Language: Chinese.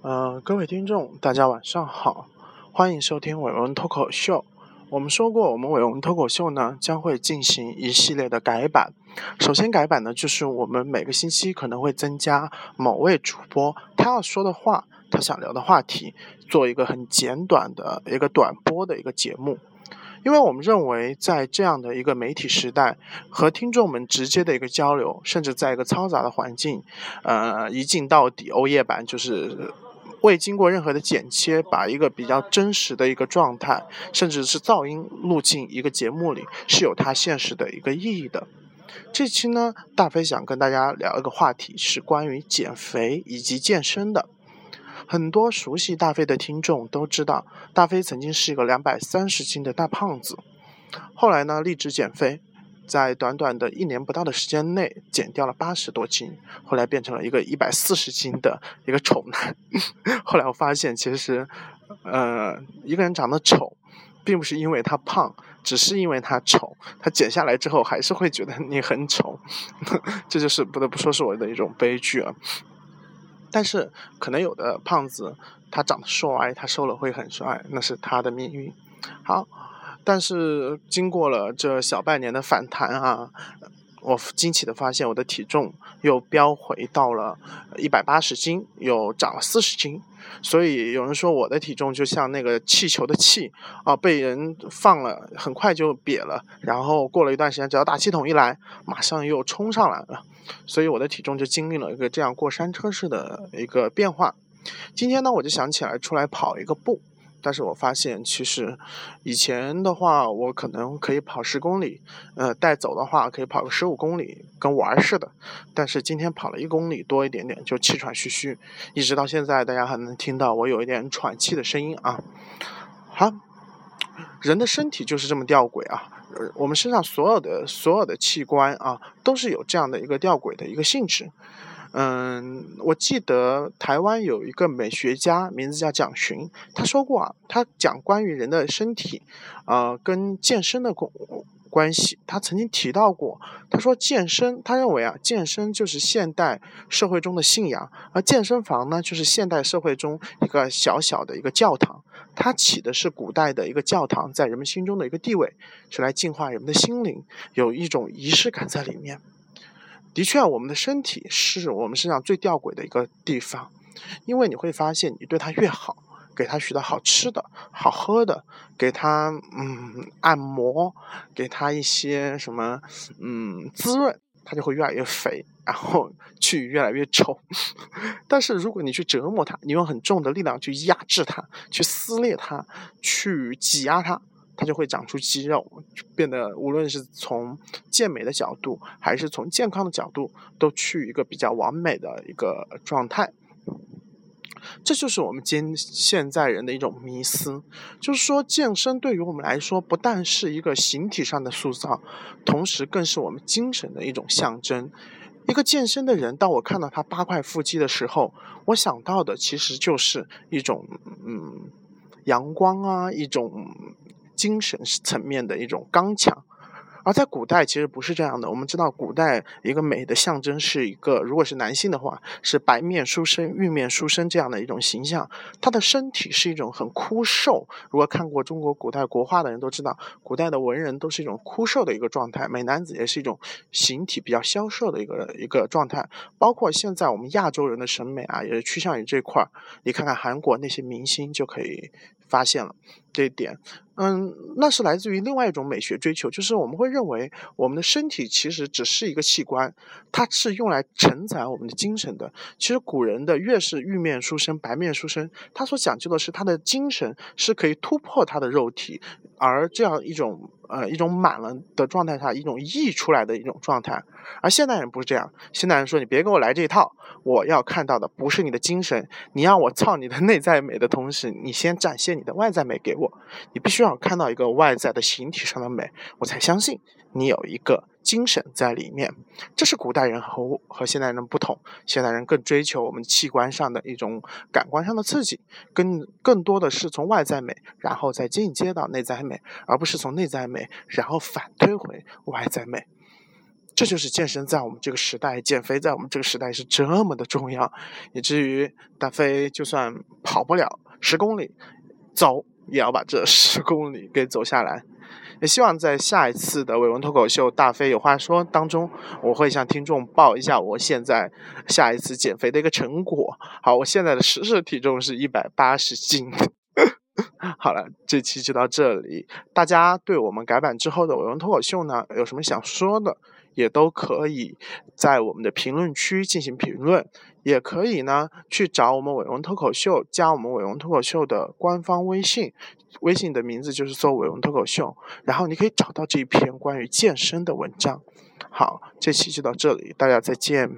呃，各位听众，大家晚上好，欢迎收听伟文脱口秀。我们说过，我们伟文脱口秀呢将会进行一系列的改版。首先改版呢，就是我们每个星期可能会增加某位主播他要说的话，他想聊的话题，做一个很简短的一个短播的一个节目。因为我们认为，在这样的一个媒体时代，和听众们直接的一个交流，甚至在一个嘈杂的环境，呃，一镜到底，欧耶版就是未经过任何的剪切，把一个比较真实的一个状态，甚至是噪音录进一个节目里，是有它现实的一个意义的。这期呢，大飞想跟大家聊一个话题，是关于减肥以及健身的。很多熟悉大飞的听众都知道，大飞曾经是一个两百三十斤的大胖子，后来呢，立志减肥，在短短的一年不到的时间内减掉了八十多斤，后来变成了一个一百四十斤的一个丑男。后来我发现，其实，呃，一个人长得丑，并不是因为他胖，只是因为他丑，他减下来之后还是会觉得你很丑，这就是不得不说是我的一种悲剧啊。但是可能有的胖子他长得帅，他瘦了会很帅，那是他的命运。好，但是经过了这小半年的反弹啊，我惊奇的发现我的体重又飙回到了一百八十斤，又长了四十斤。所以有人说我的体重就像那个气球的气啊，被人放了，很快就瘪了，然后过了一段时间，只要大气筒一来，马上又冲上来了。所以我的体重就经历了一个这样过山车式的一个变化。今天呢，我就想起来出来跑一个步，但是我发现其实以前的话，我可能可以跑十公里，呃，带走的话可以跑个十五公里，跟玩似的。但是今天跑了一公里多一点点，就气喘吁吁，一直到现在，大家还能听到我有一点喘气的声音啊。好，人的身体就是这么吊诡啊。我们身上所有的所有的器官啊，都是有这样的一个吊诡的一个性质。嗯，我记得台湾有一个美学家，名字叫蒋勋，他说过啊，他讲关于人的身体，呃，跟健身的关关系。他曾经提到过，他说健身，他认为啊，健身就是现代社会中的信仰，而健身房呢，就是现代社会中一个小小的一个教堂。它起的是古代的一个教堂在人们心中的一个地位，是来净化人们的心灵，有一种仪式感在里面。的确，我们的身体是我们身上最吊诡的一个地方，因为你会发现，你对它越好，给它许多好吃的、好喝的，给它嗯按摩，给它一些什么嗯滋润。它就会越来越肥，然后 去越来越丑。但是如果你去折磨它，你用很重的力量去压制它，去撕裂它，去挤压它，它就会长出肌肉，变得无论是从健美的角度，还是从健康的角度，都去一个比较完美的一个状态。这就是我们今现在人的一种迷思，就是说健身对于我们来说，不但是一个形体上的塑造，同时更是我们精神的一种象征。一个健身的人，当我看到他八块腹肌的时候，我想到的其实就是一种嗯阳光啊，一种精神层面的一种刚强。而在古代其实不是这样的。我们知道，古代一个美的象征是一个，如果是男性的话，是白面书生、玉面书生这样的一种形象。他的身体是一种很枯瘦。如果看过中国古代国画的人都知道，古代的文人都是一种枯瘦的一个状态。美男子也是一种形体比较消瘦的一个一个状态。包括现在我们亚洲人的审美啊，也是趋向于这块儿。你看看韩国那些明星就可以发现了这一点。嗯，那是来自于另外一种美学追求，就是我们会认为我们的身体其实只是一个器官，它是用来承载我们的精神的。其实古人的越是玉面书生、白面书生，他所讲究的是他的精神是可以突破他的肉体，而这样一种呃一种满了的状态下，一种溢出来的一种状态。而现代人不是这样，现代人说你别给我来这一套，我要看到的不是你的精神，你让我操你的内在美的同时，你先展现你的外在美给我，你必须要。看到一个外在的形体上的美，我才相信你有一个精神在里面。这是古代人和和现代人不同，现代人更追求我们器官上的一种感官上的刺激，更更多的是从外在美，然后再进阶到内在美，而不是从内在美然后反推回外在美。这就是健身在我们这个时代，减肥在我们这个时代是这么的重要，以至于大飞就算跑不了十公里，走也要把这十公里给走下来。也希望在下一次的伟文脱口秀大飞有话说当中，我会向听众报一下我现在下一次减肥的一个成果。好，我现在的实时体重是一百八十斤。好了，这期就到这里。大家对我们改版之后的伟文脱口秀呢，有什么想说的，也都可以在我们的评论区进行评论，也可以呢去找我们伟文脱口秀，加我们伟文脱口秀的官方微信。微信的名字就是做“伟文脱口秀”，然后你可以找到这一篇关于健身的文章。好，这期就到这里，大家再见。